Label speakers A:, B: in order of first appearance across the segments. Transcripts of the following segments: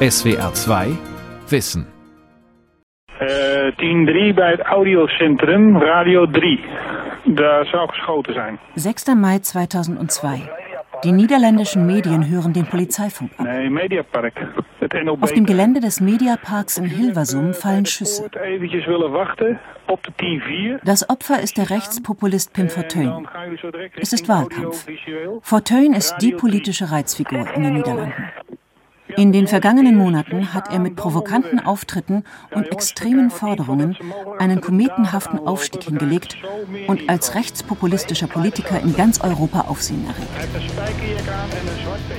A: SWR 2 Wissen.
B: Uh, 10-3 bij het audiocentrum, Radio 3. Daar zou geschoten zijn.
C: 6. Mai 2002. Die niederländischen Medien hören den Polizeifunk ab.
B: Nee, Mediapark.
C: Auf dem Gelände des Mediaparks in Hilversum fallen Schüsse.
B: Ik eventjes willen wachten op de 10-4.
C: Das Opfer ist der Rechtspopulist Pim
B: En
C: Fortuyn. Es ist Wahlkampf. Fortuyn ist die politische Reizfigur in den Niederlanden. In den vergangenen Monaten hat er mit provokanten Auftritten und extremen Forderungen einen kometenhaften Aufstieg hingelegt und als rechtspopulistischer Politiker in ganz Europa Aufsehen erregt.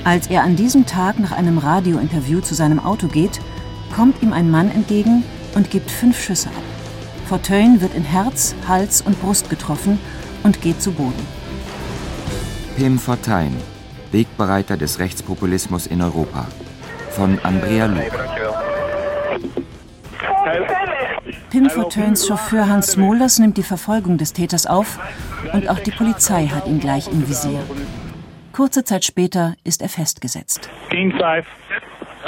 C: Als er an diesem Tag nach einem Radiointerview zu seinem Auto geht, kommt ihm ein Mann entgegen und gibt fünf Schüsse ab. Fortuyn wird in Herz, Hals und Brust getroffen und geht zu Boden.
D: Pim Fortuyn, Wegbereiter des Rechtspopulismus in Europa. Von Andrea Luck.
C: Pim Fortuyns Chauffeur Hans Smolders nimmt die Verfolgung des Täters auf und auch die Polizei hat ihn gleich im Visier. Kurze Zeit später ist er festgesetzt.
B: 10-5.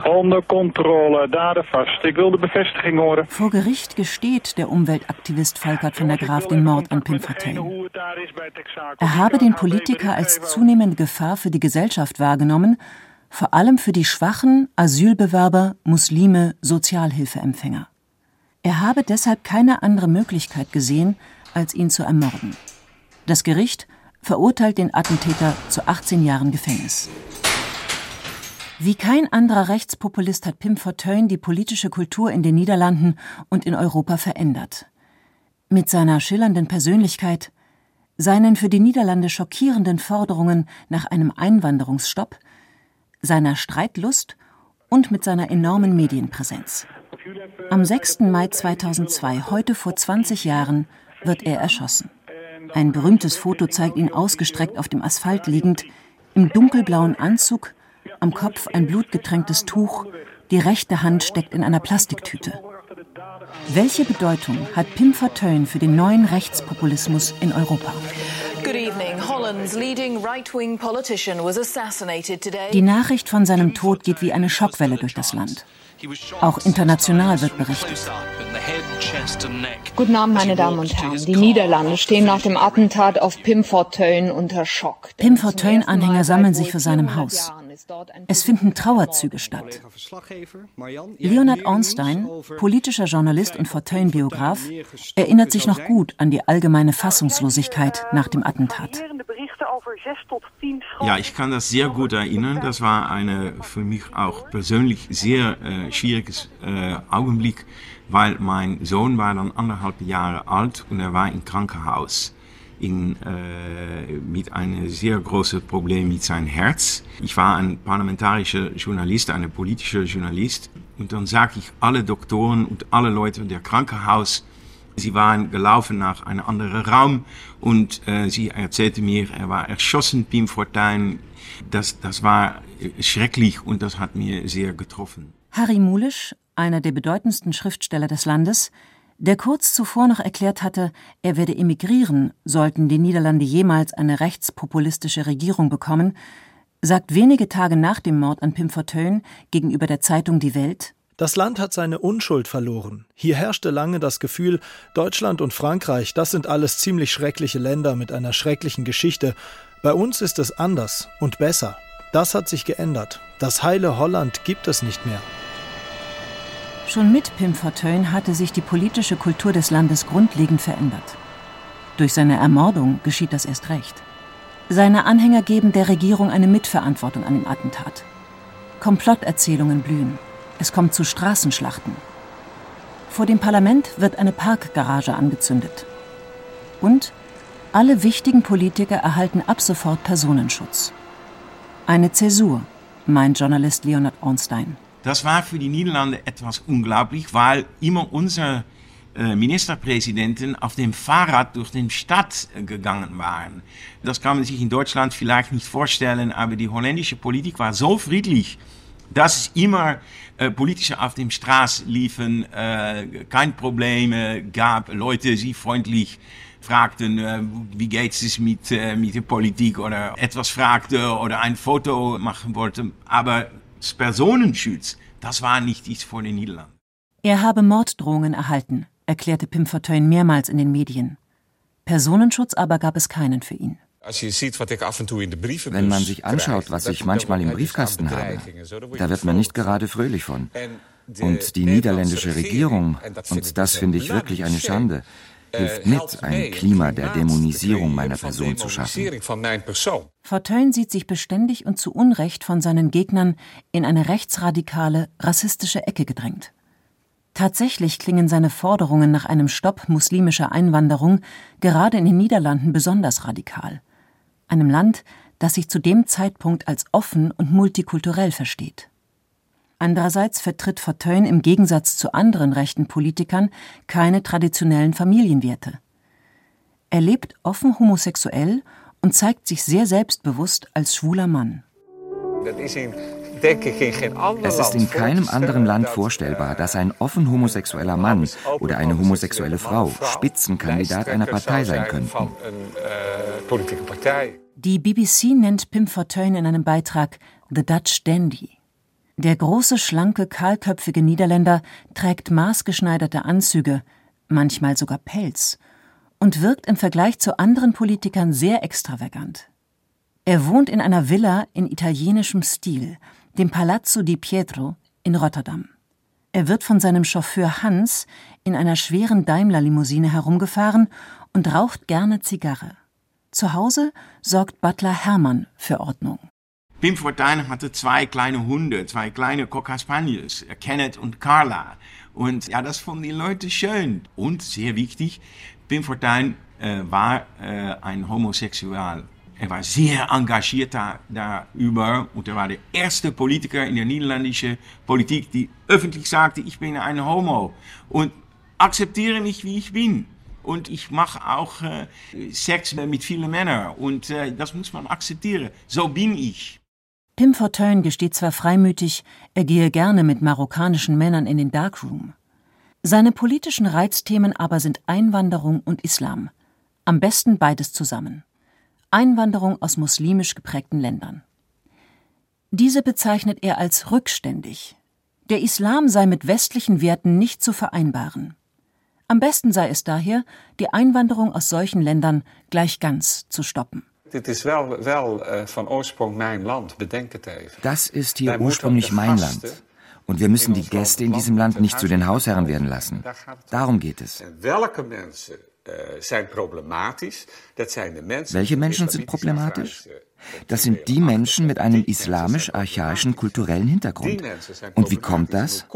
B: Onder controle, daden vast. Ik wil de bevestiging horen.
C: Vor Gericht gesteht der Umweltaktivist Falkert van der Graaf den Mord an Pim
B: Texaco.
C: Er habe den Politiker als zunehmende Gefahr für die Gesellschaft wahrgenommen, vor allem für die schwachen Asylbewerber, Muslime, Sozialhilfeempfänger. Er habe deshalb keine andere Möglichkeit gesehen, als ihn zu ermorden. Das Gericht verurteilt den Attentäter zu 18 Jahren Gefängnis. Wie kein anderer Rechtspopulist hat Pim Fortuyn die politische Kultur in den Niederlanden und in Europa verändert. Mit seiner schillernden Persönlichkeit, seinen für die Niederlande schockierenden Forderungen nach einem Einwanderungsstopp, seiner Streitlust und mit seiner enormen Medienpräsenz. Am 6. Mai 2002, heute vor 20 Jahren, wird er erschossen. Ein berühmtes Foto zeigt ihn ausgestreckt auf dem Asphalt liegend, im dunkelblauen Anzug, am Kopf ein blutgetränktes Tuch, die rechte Hand steckt in einer Plastiktüte. Welche Bedeutung hat Pim Fortuyn für den neuen Rechtspopulismus in Europa?
E: Good evening. Holland's leading right-wing politician was assassinated today.
C: Die Nachricht von seinem Tod geht wie eine Schockwelle durch das Land. Auch international wird berichtet.
F: Guten Abend, meine Damen und Herren. Die Niederlande stehen nach dem Attentat auf Pim Fortuyn unter Schock.
C: Pim Fortuyn-Anhänger sammeln sich vor seinem Haus. Es finden Trauerzüge statt. Leonard Ornstein, politischer Journalist und Fortuyn-Biograf, erinnert sich noch gut an die allgemeine Fassungslosigkeit nach dem Attentat.
G: Ja, ich kann das sehr gut erinnern. Das war eine für mich auch persönlich sehr äh, schwieriges äh, Augenblick, weil mein Sohn war dann anderthalb Jahre alt und er war im Krankenhaus in, äh, mit einem sehr großen Problem mit seinem Herz. Ich war ein parlamentarischer Journalist, ein politischer Journalist und dann sagte ich alle Doktoren und alle Leute der Krankenhaus, Sie waren gelaufen nach einem anderen Raum und äh, sie erzählte mir, er war erschossen, Pim Fortuyn. Das, das war schrecklich und das hat mir sehr getroffen.
C: Harry Mulisch, einer der bedeutendsten Schriftsteller des Landes, der kurz zuvor noch erklärt hatte, er werde emigrieren, sollten die Niederlande jemals eine rechtspopulistische Regierung bekommen, sagt wenige Tage nach dem Mord an Pim Fortuyn gegenüber der Zeitung Die Welt,
H: Das Land hat seine Unschuld verloren. Hier herrschte lange das Gefühl, Deutschland und Frankreich, das sind alles ziemlich schreckliche Länder mit einer schrecklichen Geschichte. Bei uns ist es anders und besser. Das hat sich geändert. Das heile Holland gibt es nicht mehr.
C: Schon mit Pim Fortuyn hatte sich die politische Kultur des Landes grundlegend verändert. Durch seine Ermordung geschieht das erst recht. Seine Anhänger geben der Regierung eine Mitverantwortung an dem Attentat. Komplotterzählungen blühen. Es kommt zu Straßenschlachten. Vor dem Parlament wird eine Parkgarage angezündet. Und alle wichtigen Politiker erhalten ab sofort Personenschutz. Eine Zäsur, meint Journalist Leonard Ornstein.
G: Das war für die Niederlande etwas unglaublich, weil immer unsere äh, Ministerpräsidenten auf dem Fahrrad durch die Stadt äh, gegangen waren. Das kann man sich in Deutschland vielleicht nicht vorstellen, aber die holländische Politik war so friedlich, dass immer äh, Politische auf dem Straß liefen, äh, kein Probleme gab, Leute sie freundlich fragten, äh, wie geht es mit, äh, mit der Politik oder etwas fragte oder ein Foto machen wollte. Aber das Personenschutz, das war nicht nichts für die Niederlande.
C: Er habe Morddrohungen erhalten, erklärte Pim Fortuyn mehrmals in den Medien. Personenschutz aber gab es keinen für ihn.
D: Wenn man sich anschaut, was ich manchmal im Briefkasten habe, da wird man nicht gerade fröhlich von. Und die niederländische Regierung, und das finde ich wirklich eine Schande, hilft mit, ein Klima der Dämonisierung meiner Person zu schaffen.
C: Fortuyn sieht sich beständig und zu Unrecht von seinen Gegnern in eine rechtsradikale, rassistische Ecke gedrängt. Tatsächlich klingen seine Forderungen nach einem Stopp muslimischer Einwanderung gerade in den Niederlanden besonders radikal, einem Land, das sich zu dem Zeitpunkt als offen und multikulturell versteht. Andererseits vertritt Fortuyn im Gegensatz zu anderen rechten Politikern keine traditionellen Familienwerte. Er lebt offen homosexuell und zeigt sich sehr selbstbewusst als schwuler Mann.
D: Es ist in keinem anderen Land vorstellbar, dass ein offen homosexueller Mann oder eine homosexuelle Frau Spitzenkandidat einer Partei sein könnten.
C: Die BBC nennt Pim Fortuyn in einem Beitrag The Dutch Dandy. Der große, schlanke, kahlköpfige Niederländer trägt maßgeschneiderte Anzüge, manchmal sogar Pelz, und wirkt im Vergleich zu anderen Politikern sehr extravagant. Er wohnt in einer Villa in italienischem Stil, dem Palazzo di Pietro in Rotterdam. Er wird von seinem Chauffeur Hans in einer schweren Daimler-Limousine herumgefahren und raucht gerne Zigarre. Zu Hause sorgt Butler Hermann für Ordnung.
G: Pim Fortuyn hatte zwei kleine Hunde, zwei kleine Cocker Spaniels, Kenneth und Carla. Und ja, das fanden die Leute schön. Und sehr wichtig, Pim Fortuyn äh, war äh, ein Homosexual. Er war sehr engagiert da, darüber und er war der erste Politiker in der niederländischen Politik, die öffentlich sagte, ich bin ein Homo und akzeptiere mich, wie ich bin. Und ich mache auch äh, Sex mit vielen Männern und äh, das muss man akzeptieren. So bin ich.
C: Pim Fortuyn gesteht zwar freimütig, er gehe gerne mit marokkanischen Männern in den Darkroom. Seine politischen Reizthemen aber sind Einwanderung und Islam. Am besten beides zusammen. Einwanderung aus muslimisch geprägten Ländern. Diese bezeichnet er als rückständig. Der Islam sei mit westlichen Werten nicht zu vereinbaren. Am besten sei es daher, die Einwanderung aus solchen Ländern gleich ganz zu stoppen.
D: Even. Das ist hier ursprünglich mein Land. Und wir müssen die Gäste in diesem Land nicht zu den Hausherren werden lassen. Darum geht es. Welche Menschen sind problematisch? Das sind die Menschen mit einem islamisch-archaischen kulturellen Hintergrund. Und wie kommt das?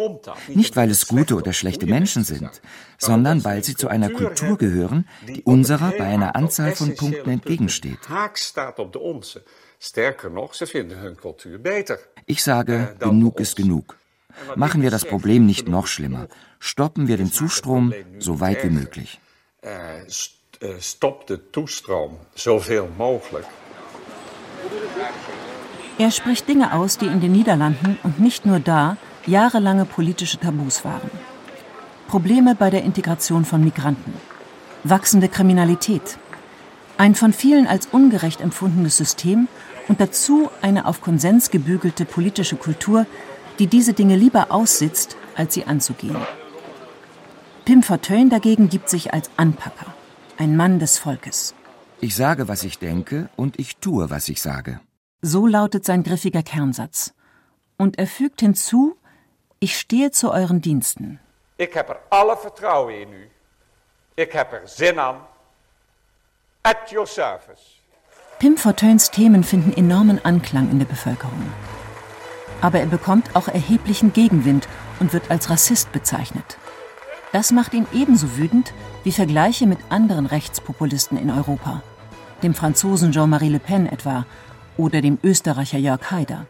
D: Nicht, weil es gute oder schlechte Menschen sind, sondern weil sie zu einer Kultur gehören, die unserer bei einer Anzahl von Punkten entgegensteht. Ich sage, genug ist genug. Machen wir das Problem nicht noch schlimmer. Stoppen wir den Zustrom so weit wie möglich. Stopp den Zustrom so viel mogelijk.
C: Er spricht Dinge aus, die in den Niederlanden und nicht nur da jahrelange politische Tabus waren. Probleme bei der Integration von Migranten, wachsende Kriminalität, ein von vielen als ungerecht empfundenes System und dazu eine auf Konsens gebügelte politische Kultur, die diese Dinge lieber aussitzt, als sie anzugehen. Pim Fortuyn dagegen gibt sich als Anpacker, ein Mann des Volkes.
D: Ich sage, was ich denke, und ich tue, was ich sage.
C: So lautet sein griffiger Kernsatz. Und er fügt hinzu, ich stehe zu euren Diensten.
I: Ich habe er alle Vertrauen in u. Ich habe er Sinn an. At your service.
C: Pim Fortuyns Themen finden enormen Anklang in der Bevölkerung. Aber er bekommt auch erheblichen Gegenwind und wird als Rassist bezeichnet. Das macht ihn ebenso wütend wie Vergleiche mit anderen Rechtspopulisten in Europa, dem Franzosen Jean-Marie Le Pen etwa oder dem Österreicher Jörg Haider.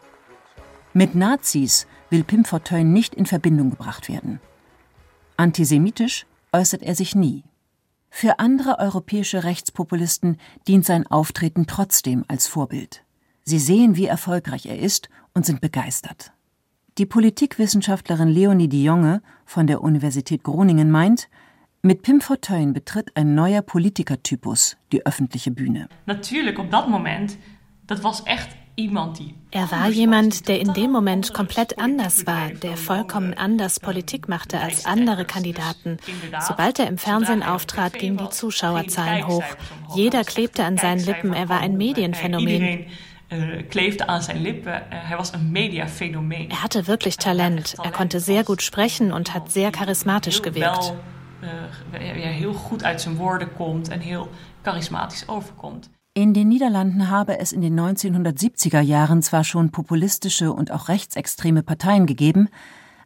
C: Mit Nazis will Pim Fortuyn nicht in Verbindung gebracht werden. Antisemitisch äußert er sich nie. Für andere europäische Rechtspopulisten dient sein Auftreten trotzdem als Vorbild. Sie sehen, wie erfolgreich er ist und sind begeistert. Die Politikwissenschaftlerin Leonie de Jonge von der Universität Groningen meint, mit Pim Fortuyn betritt ein neuer Politikertypus die öffentliche Bühne.
J: Natürlich, op dat moment, dat was echt Er war jemand, der in dem Moment komplett anders war, der vollkommen anders Politik machte als andere Kandidaten. Sobald er im Fernsehen auftrat, gingen die Zuschauerzahlen hoch. Jeder klebte an seinen Lippen, er war ein Medienphänomen.
K: Kleefde aan zijn lippen. Hij was een mediafenomeen.
J: Er hatte wirklich Talent. Er konnte sehr gut sprechen und hat sehr charismatisch gewirkt.
K: Ja, heel goed uit zijn woorden komt en heel charismatisch overkomt.
C: In den Niederlanden habe es in den 1970er Jahren zwar schon populistische und auch rechtsextreme Parteien gegeben,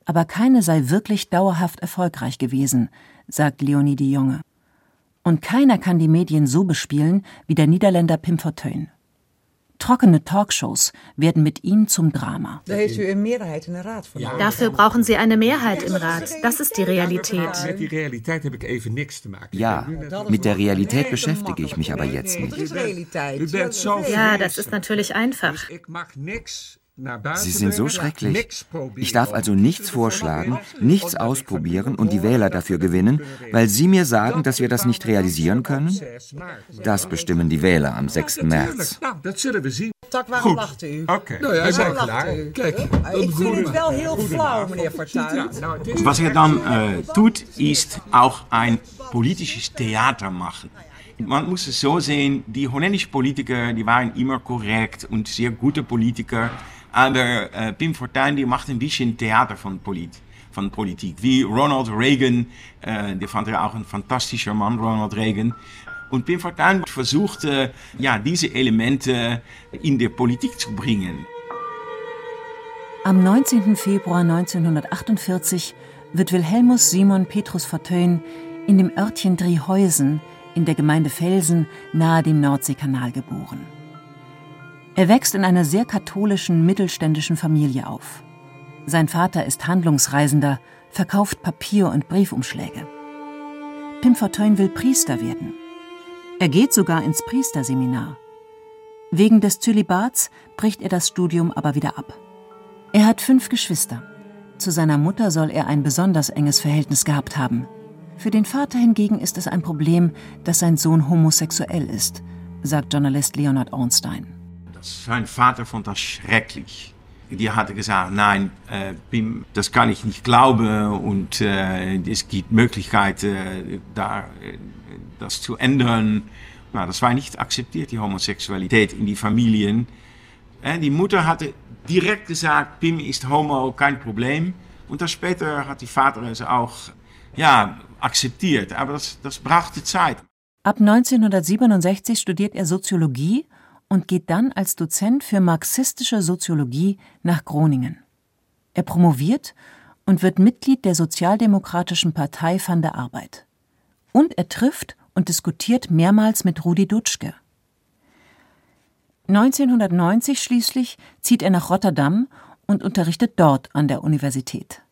C: aber keine sei wirklich dauerhaft erfolgreich gewesen, sagt Leonie de Jonge. Und keiner kann die Medien so bespielen wie der Niederländer Pim Fortuyn. Trockene Talkshows werden mit ihm zum Drama.
J: Dafür brauchen Sie eine Mehrheit im Rat. Das ist die Realität.
D: Ja, mit der Realität beschäftige ich mich aber jetzt nicht.
J: Ja, das ist natürlich einfach.
D: Sie sind so schrecklich. Ich darf also nichts vorschlagen, nichts ausprobieren und die Wähler dafür gewinnen, weil Sie mir sagen, dass wir das nicht realisieren können? Das bestimmen die Wähler am 6. März.
I: Goed. Oké. Nou ja, zijn klaar. Kijk,
L: ik vind het wel heel flauw, meneer Fortuyn.
G: Was er dann äh, tut, ist auch ein politisches Theater machen. Man muss es so sehen, die holländischen Politiker, die waren immer korrekt und sehr gute Politiker. Aber äh, Pim Fortuyn, die macht ein bisschen Theater von, Polit von Politik. Wie Ronald Reagan, äh, der fand er auch ein fantastischer Mann, Ronald Reagan. Und Pim Fortuyn versuchte, ja, diese Elemente in der Politik zu bringen.
C: Am 19. Februar 1948 wird Wilhelmus Simon Petrus Fortuyn in dem Örtchen Driehäusen in der Gemeinde Felsen nahe dem Nordseekanal geboren. Er wächst in einer sehr katholischen mittelständischen Familie auf. Sein Vater ist Handlungsreisender, verkauft Papier- und Briefumschläge. Pim Fortuyn will Priester werden. Er geht sogar ins Priesterseminar. Wegen des Zölibats bricht er das Studium aber wieder ab. Er hat fünf Geschwister. Zu seiner Mutter soll er ein besonders enges Verhältnis gehabt haben. Für den Vater hingegen ist es ein Problem, dass sein Sohn homosexuell ist, sagt Journalist Leonard Ornstein.
G: Sein Vater fand das schrecklich. Die hatte gesagt, nein, äh, Pim, das kann ich nicht glauben und äh, es gibt Möglichkeiten, äh, da, äh, das zu ändern. Nou, das war nicht akzeptiert, die Homosexualität in die Familien. Äh, die Mutter hatte direkt gesagt, Pim ist homo, kein Problem. Und dann später hat die Vater es auch ja, akzeptiert. Aber das, das brachte Zeit.
C: Ab 1967 studiert er Soziologie und geht dann als Dozent für marxistische Soziologie nach Groningen. Er promoviert und wird Mitglied der Sozialdemokratischen Partei van der Arbeit. Und er trifft und diskutiert mehrmals mit Rudi Dutschke. 1990 schließlich zieht er nach Rotterdam und unterrichtet dort an der Universität.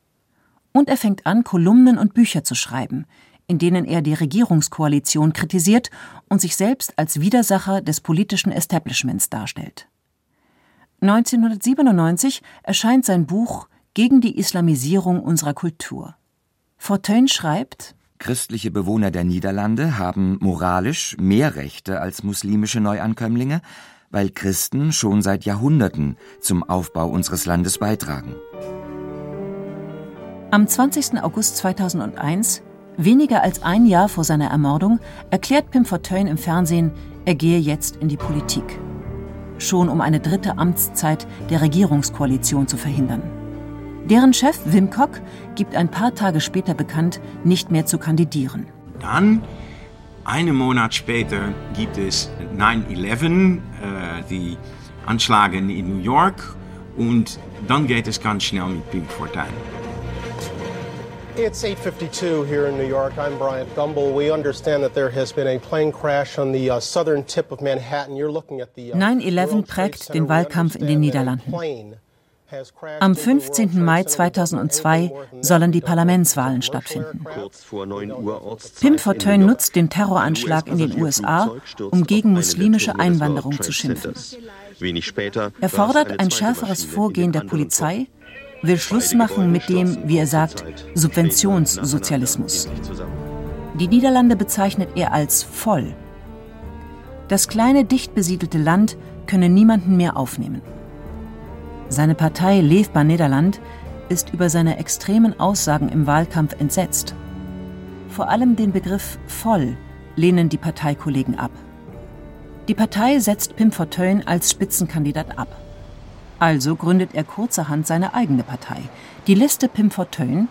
C: Und er fängt an, Kolumnen und Bücher zu schreiben, in denen er die Regierungskoalition kritisiert und sich selbst als Widersacher des politischen Establishments darstellt. 1997 erscheint sein Buch Gegen die Islamisierung unserer Kultur. Fortuyn schreibt
D: Christliche Bewohner der Niederlande haben moralisch mehr Rechte als muslimische Neuankömmlinge, weil Christen schon seit Jahrhunderten zum Aufbau unseres Landes beitragen.
C: Am 20. August 2001, weniger als ein Jahr vor seiner Ermordung, erklärt Pim Fortuyn im Fernsehen, er gehe jetzt in die Politik. Schon um eine dritte Amtszeit der Regierungskoalition zu verhindern. Deren Chef Wim Kok gibt ein paar Tage später bekannt, nicht mehr zu kandidieren.
G: Dann, einen Monat später, gibt es 9-11, äh, die Anschläge in New York. Und dann geht es ganz schnell mit Pim Fortuyn.
M: It's 8:52 here in New York. I'm Bryant Gumbel. We understand that there has been a plane crash on the uh, southern tip of Manhattan. You're looking at the uh,
C: 9/11 prägt den Wahlkampf in den Niederlanden. Am 15. Mai 2002 sollen die Parlamentswahlen stattfinden. Pim Fortuyn nutzt den Terroranschlag in den USA, um gegen muslimische Einwanderung zu schimpfen. Er fordert ein schärferes Vorgehen der Polizei, will Schluss machen mit dem, wie er sagt, Subventionssozialismus. Die Niederlande bezeichnet er als voll. Das kleine, dicht besiedelte Land könne niemanden mehr aufnehmen. Seine Partei Leefbaar Nederland ist über seine extremen Aussagen im Wahlkampf entsetzt. Vor allem den Begriff voll lehnen die Parteikollegen ab. Die Partei setzt Pim Fortuyn als Spitzenkandidat ab. Also gründet er kurzerhand seine eigene Partei, die Liste Pim Fortuyn,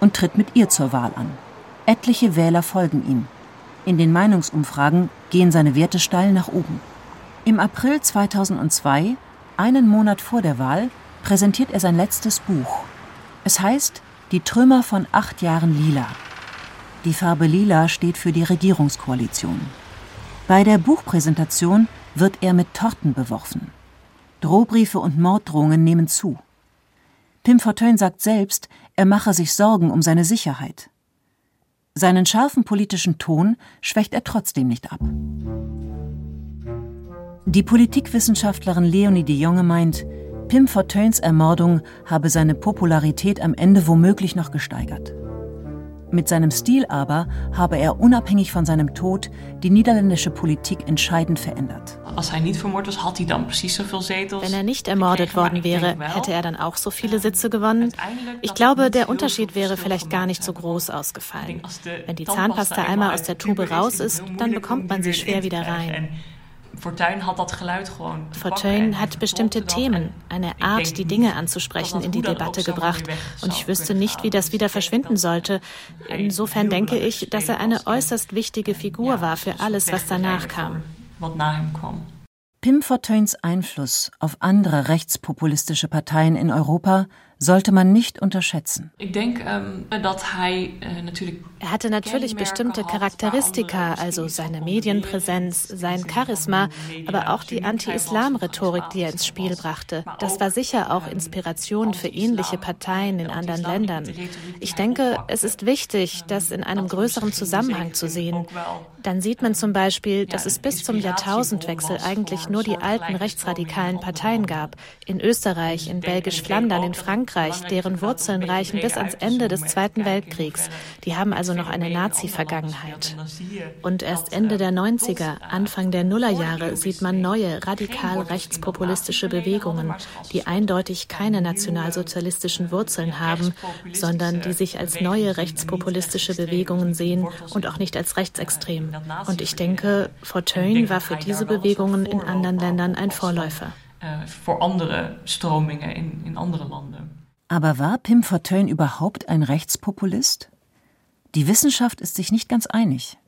C: und tritt mit ihr zur Wahl an. Etliche Wähler folgen ihm. In den Meinungsumfragen gehen seine Werte steil nach oben. Im April 2002, einen Monat vor der Wahl, präsentiert er sein letztes Buch. Es heißt Die Trümmer von acht Jahren Lila. Die Farbe Lila steht für die Regierungskoalition. Bei der Buchpräsentation wird er mit Torten beworfen. Drohbriefe und Morddrohungen nehmen zu. Pim Fortuyn sagt selbst, er mache sich Sorgen um seine Sicherheit. Seinen scharfen politischen Ton schwächt er trotzdem nicht ab. Die Politikwissenschaftlerin Leonie de Jonge meint, Pim Fortuyns Ermordung habe seine Popularität am Ende womöglich noch gesteigert. Mit seinem Stil aber habe er unabhängig von seinem Tod die niederländische Politik entscheidend verändert.
J: Wenn er nicht ermordet worden wäre, hätte er dann auch so viele Sitze gewonnen? Ich glaube, der Unterschied wäre vielleicht gar nicht so groß ausgefallen. Wenn die Zahnpasta einmal aus der Tube raus ist, dann bekommt man sie schwer wieder rein.
K: Fortuyn hat dat geluid gewoon.
J: Fortuyn hat bestimmte Themen, eine Art, die Dinge anzusprechen, in die Debatte gebracht. Und ich wüsste nicht, wie das wieder verschwinden sollte. Insofern denke ich, dass er eine äußerst wichtige Figur war für alles, was danach kam.
C: Pim Fortuyns Einfluss auf andere rechtspopulistische Parteien in Europa sollte man nicht unterschätzen.
K: Ähm, dass er
J: er hatte natürlich bestimmte Charakteristika, also seine Medienpräsenz, sein Charisma, aber auch die Anti-Islam-Rhetorik, die er ins Spiel brachte. Das war sicher auch Inspiration für ähnliche Parteien in anderen Ländern. Ich denke, es ist wichtig, das in einem größeren Zusammenhang zu sehen. Dann sieht man zum Beispiel, dass es bis zum Jahrtausendwechsel eigentlich nur die alten rechtsradikalen Parteien gab. In Österreich, in Belgisch-Flandern, in Frankreich, deren Wurzeln reichen bis ans Ende des Zweiten Weltkriegs. Die haben also noch eine Nazi-Vergangenheit. Und erst Ende der 90er, Anfang der Nullerjahre sieht man neue, radikal rechtspopulistische Bewegungen, die eindeutig keine nationalsozialistischen Wurzeln haben, sondern die sich als neue rechtspopulistische Bewegungen sehen und auch nicht als rechtsextrem. Und ich denke, Fortuyn war für diese Bewegungen in anderen Ländern ein Vorläufer.
K: Für andere Stromingen in, in andere Länder.
C: Aber war Pim Fortuyn überhaupt ein Rechtspopulist? Die Wissenschaft ist sich nicht ganz einig.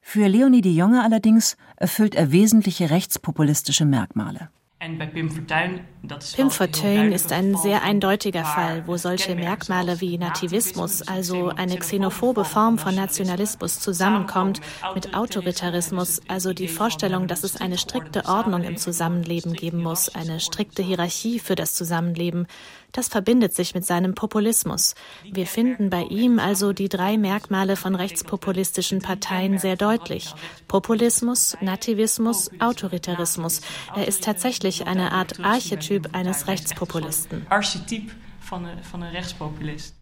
C: Für Leonie de Jonge allerdings erfüllt er wesentliche rechtspopulistische Merkmale.
J: Pim Fortuyn ist ein sehr eindeutiger Fall, wo solche Merkmale wie Nativismus, also eine xenophobe Form von Nationalismus, zusammenkommt mit Autoritarismus, also die Vorstellung, dass es eine strikte Ordnung im Zusammenleben geben muss, eine strikte Hierarchie für das Zusammenleben. Das verbindet sich mit seinem Populismus. Wir finden bei ihm also die drei Merkmale von rechtspopulistischen Parteien sehr deutlich. Populismus, Nativismus, Autoritarismus. Er ist tatsächlich eine Art Archetyp eines Rechtspopulisten.
K: Archetyp von einem Rechtspopulist.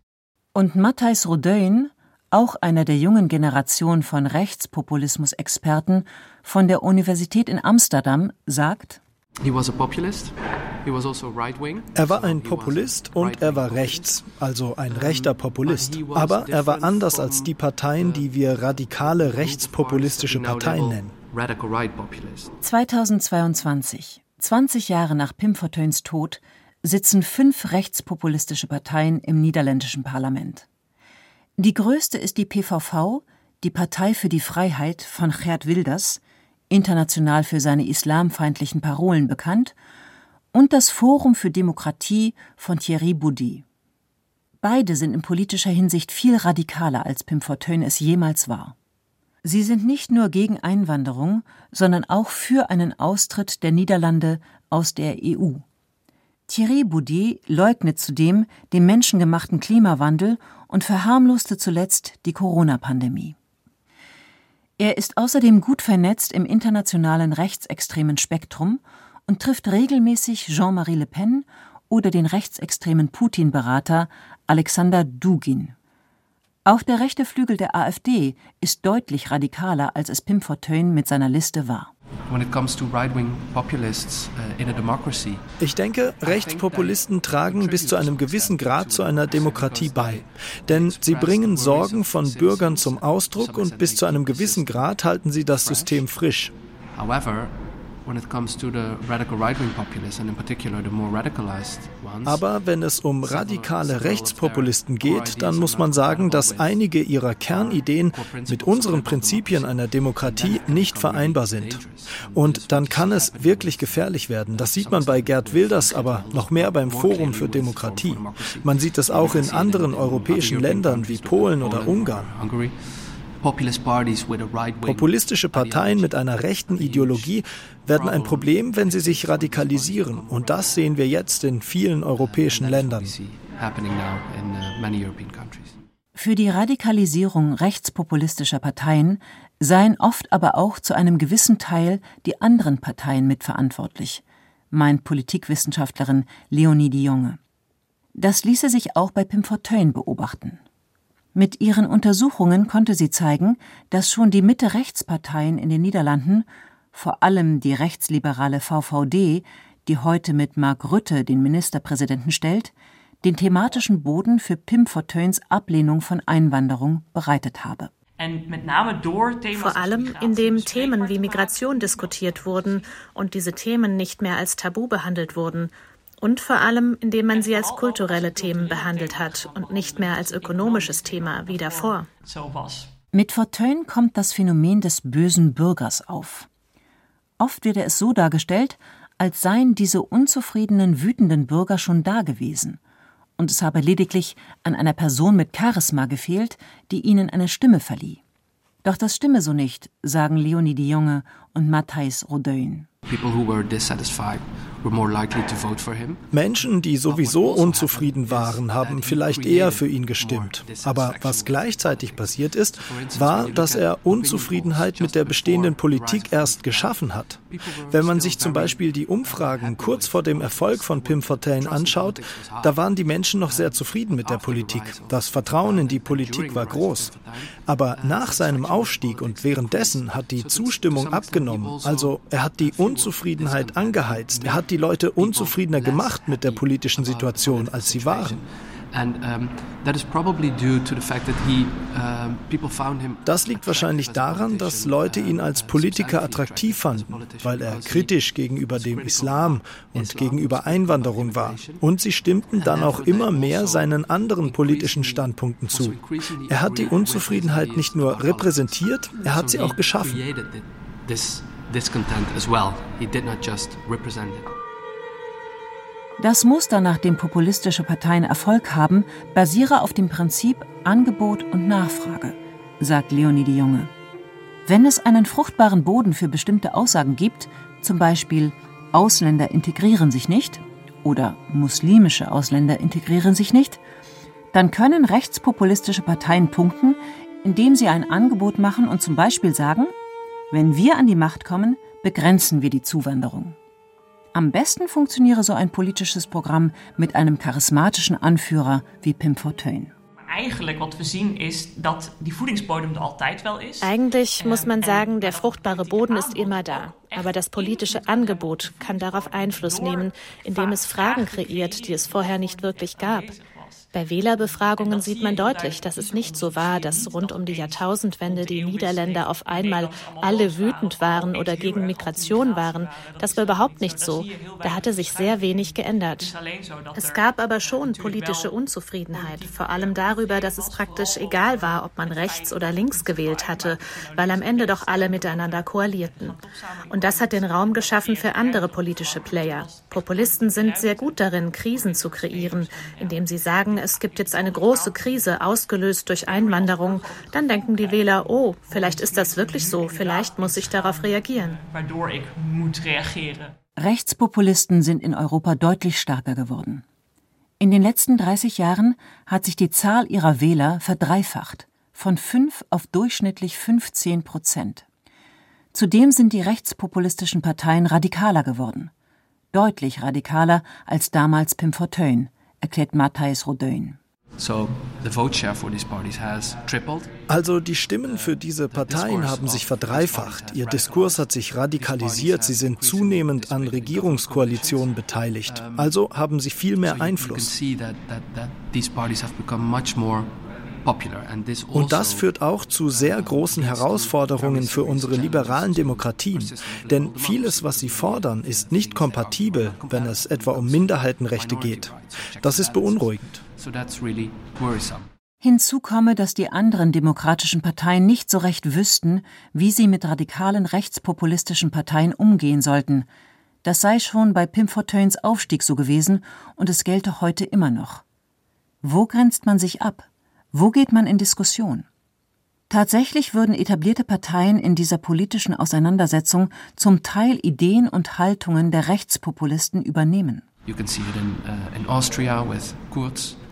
C: Und Matthijs Rodeun, auch einer der jungen Generation von Rechtspopulismus-Experten von der Universität in Amsterdam, sagt,
H: also er war ein Populist und er war rechts, also ein rechter Populist. Aber er war anders als die Parteien, die wir radikale rechtspopulistische Parteien nennen.
C: 2022, 20 Jahre nach Pim Fortuyns Tod, sitzen fünf rechtspopulistische Parteien im niederländischen Parlament. Die größte ist die PVV, die Partei für die Freiheit von Gerd Wilders, international für seine islamfeindlichen Parolen bekannt, und das Forum für Demokratie von Thierry Boudy. Beide sind in politischer Hinsicht viel radikaler als Pim Fortuyn es jemals war. Sie sind nicht nur gegen Einwanderung, sondern auch für einen Austritt der Niederlande aus der EU. Thierry Boudy leugnet zudem den menschengemachten Klimawandel und verharmloste zuletzt die Corona-Pandemie. Er ist außerdem gut vernetzt im internationalen rechtsextremen Spektrum und trifft regelmäßig Jean-Marie Le Pen oder den rechtsextremen Putin-Berater Alexander Dugin. Auch der rechte Flügel der AfD ist deutlich radikaler, als es Pim Fortuyn mit seiner Liste war.
H: Uh, ich denke, Rechtspopulisten tragen bis zu einem gewissen Grad zu einer Demokratie bei. Denn sie bringen Sorgen von Bürgern zum Ausdruck und bis zu einem gewissen Grad halten sie das System frisch. Aber wenn es um radikale Rechtspopulisten geht, dann muss man sagen, dass einige ihrer Kernideen mit unseren Prinzipien einer Demokratie nicht vereinbar sind. Und dann kann es wirklich gefährlich werden. Das sieht man bei Gerd Wilders, aber noch mehr beim Forum für Demokratie. Man sieht es auch in anderen europäischen Ländern wie Polen oder Ungarn. Populistische Parteien mit einer rechten Ideologie werden ein Problem, wenn sie sich radikalisieren. Und das sehen wir jetzt in vielen europäischen Ländern.
C: Uh, Für die Radikalisierung rechtspopulistischer Parteien seien oft aber auch zu einem gewissen Teil die anderen Parteien mitverantwortlich, meint Politikwissenschaftlerin Leonie de Jonge. Das ließe sich auch bei Pim Fortuyn beobachten. Mit ihren Untersuchungen konnte sie zeigen, dass schon die Mitte-Rechts-Parteien in den Niederlanden, vor allem die rechtsliberale VVD, die heute mit Mark Rutte den Ministerpräsidenten stellt, den thematischen Boden für Pim Fortuyns Ablehnung von Einwanderung bereitet habe.
J: Vor allem, indem Themen wie Migration diskutiert wurden und diese Themen nicht mehr als Tabu behandelt wurden und vor allem, indem man sie als kulturelle Themen behandelt hat und nicht mehr als ökonomisches Thema wie davor.
C: Mit Fortuyn kommt das Phänomen des bösen Bürgers auf. Oft wird es so dargestellt, als seien diese unzufriedenen, wütenden Bürger schon da gewesen, und es habe lediglich an einer Person mit Charisma gefehlt, die ihnen eine Stimme verlieh. Doch das stimme so nicht, sagen Leonie de Jonge und Matthijs Rodeun.
H: Menschen, die sowieso also unzufrieden waren, haben vielleicht eher für ihn gestimmt. Aber was gleichzeitig passiert ist, war, dass er Unzufriedenheit mit der bestehenden Politik erst geschaffen hat. Wenn man sich zum Beispiel die Umfragen kurz vor dem Erfolg von Pim Fortuyn anschaut, da waren die Menschen noch sehr zufrieden mit der Politik. Das Vertrauen in die Politik war groß. Aber nach seinem Aufstieg und währenddessen hat die Zustimmung abgenommen. Also er hat die Unzufriedenheit angeheizt. Er hat die Leute unzufriedener gemacht mit der politischen Situation, als sie waren. Das liegt wahrscheinlich daran, dass Leute ihn als Politiker attraktiv fanden, weil er kritisch gegenüber dem Islam und gegenüber Einwanderung war. Und sie stimmten dann auch immer mehr seinen anderen politischen Standpunkten zu. Er hat die Unzufriedenheit nicht nur repräsentiert, er hat sie auch geschaffen discontent as well. He did not just
C: represent it. Das Muster, nach dem populistische Parteien Erfolg haben, basiere auf dem Prinzip Angebot und Nachfrage, sagt Leonie de Junge. Wenn es einen fruchtbaren Boden für bestimmte Aussagen gibt, zum Beispiel Ausländer integrieren sich nicht oder muslimische Ausländer integrieren sich nicht, dann können rechtspopulistische Parteien punkten, indem sie ein Angebot machen und zum Beispiel sagen, wenn wir an die Macht kommen, begrenzen wir die Zuwanderung. Am besten funktioniere so ein politisches Programm mit einem charismatischen Anführer wie Pim Fortuyn.
K: Eigentlich
J: muss man sagen, der fruchtbare Boden ist immer da. Aber das politische Angebot kann darauf Einfluss nehmen, indem es Fragen kreiert, die es vorher nicht wirklich gab. Bei Wählerbefragungen sieht man deutlich, dass es nicht so war, dass rund um die Jahrtausendwende die Niederländer auf einmal alle wütend waren oder gegen Migration waren. Das war überhaupt nicht so. Da hatte sich sehr wenig geändert. Es gab aber schon politische Unzufriedenheit, vor allem darüber, dass es praktisch egal war, ob man rechts oder links gewählt hatte, weil am Ende doch alle miteinander koalierten. Und das hat den Raum geschaffen für andere politische Player. Populisten sind sehr gut darin, Krisen zu kreieren, indem sie sagen, es gibt jetzt eine große Krise, ausgelöst durch Einwanderung, dann denken die Wähler, oh, vielleicht ist das wirklich so, vielleicht muss ich darauf reagieren.
C: Rechtspopulisten sind in Europa deutlich stärker geworden. In den letzten 30 Jahren hat sich die Zahl ihrer Wähler verdreifacht, von 5 auf durchschnittlich 15 Prozent. Zudem sind die rechtspopulistischen Parteien radikaler geworden. Deutlich radikaler als damals Pim Fortuyn, erklärt Matthijs Rodeun.
H: Also die Stimmen für diese Parteien haben sich verdreifacht, ihr Diskurs hat sich radikalisiert, sie sind zunehmend an Regierungskoalitionen beteiligt, also haben sie viel mehr Einfluss. Und das führt auch zu sehr großen Herausforderungen für unsere liberalen Demokratien. Denn vieles, was sie fordern, ist nicht kompatibel, wenn es etwa um Minderheitenrechte geht. Das ist beunruhigend.
C: Hinzu komme, dass die anderen demokratischen Parteien nicht so recht wüssten, wie sie mit radikalen rechtspopulistischen Parteien umgehen sollten. Das sei schon bei Pim Forteuns Aufstieg so gewesen und es gelte heute immer noch. Wo grenzt man sich ab? Wo geht man in Diskussion? Tatsächlich würden etablierte Parteien in dieser politischen Auseinandersetzung zum Teil Ideen und Haltungen der Rechtspopulisten übernehmen. Uh,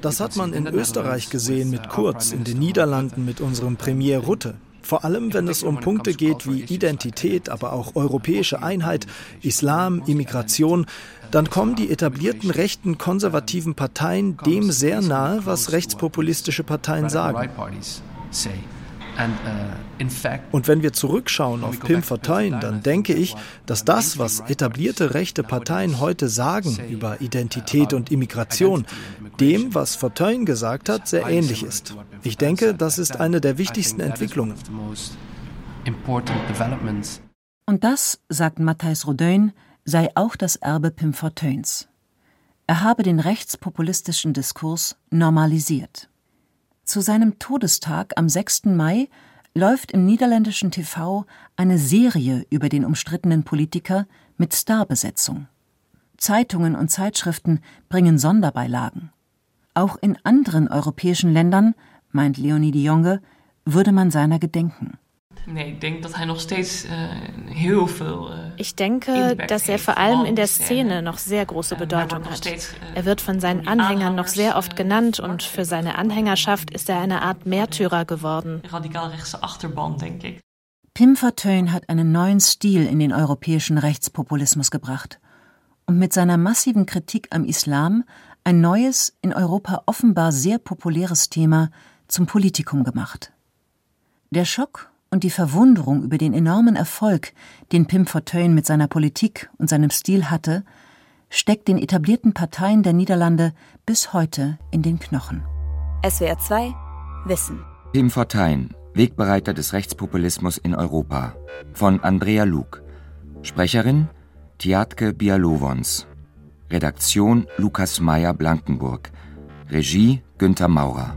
H: das hat man in Österreich gesehen mit Kurz, in den Niederlanden mit unserem Premier Rutte. Vor allem, wenn es um Punkte geht wie Identität, aber auch europäische Einheit, Islam, Immigration, dann kommen die etablierten rechten konservativen Parteien dem sehr nahe, was rechtspopulistische Parteien sagen. Und wenn wir zurückschauen auf Pim Fortuyn, dann denke ich, dass das, was etablierte rechte Parteien heute sagen über Identität und Immigration, dem, was Fortuyn gesagt hat, sehr ähnlich ist. Ich denke, das ist eine der wichtigsten Entwicklungen.
C: Und das, sagt Matthijs Rodin, sei auch das Erbe Pim Fortuyns. Er habe den rechtspopulistischen Diskurs normalisiert. Zu seinem Todestag am 6. Mai läuft im niederländischen TV eine Serie über den umstrittenen Politiker mit Starbesetzung. Zeitungen und Zeitschriften bringen Sonderbeilagen. Auch in anderen europäischen Ländern, meint Leonie de Jonge, würde man seiner gedenken.
K: Nee, ich denke, dass er noch stets uh, heel veel. Uh,
J: ich denke, dass er vor allem in der Szene noch sehr große Bedeutung hat. Äh, er wird von seinen Anhängern noch sehr oft genannt und für seine Anhängerschaft ist er eine Art Märtyrer geworden.
K: Radikal rechtse Achterbahn, denke ich.
C: Pim Fortuyn hat einen neuen Stil in den europäischen Rechtspopulismus gebracht und mit seiner massiven Kritik am Islam ein neues, in Europa offenbar sehr populäres Thema zum Politikum gemacht. Der Schock und die Verwunderung über den enormen Erfolg, den Pim Fortuyn mit seiner Politik und seinem Stil hatte, steckt den etablierten Parteien der Niederlande bis heute in den Knochen.
N: SWR 2 Wissen.
D: Pim Fortuyn, Wegbereiter des Rechtspopulismus in Europa. Von Andrea Luke. Sprecherin Tiatke Bialowons. Redaktion Lukas Meyer-Blankenburg. Regie Günther Maurer.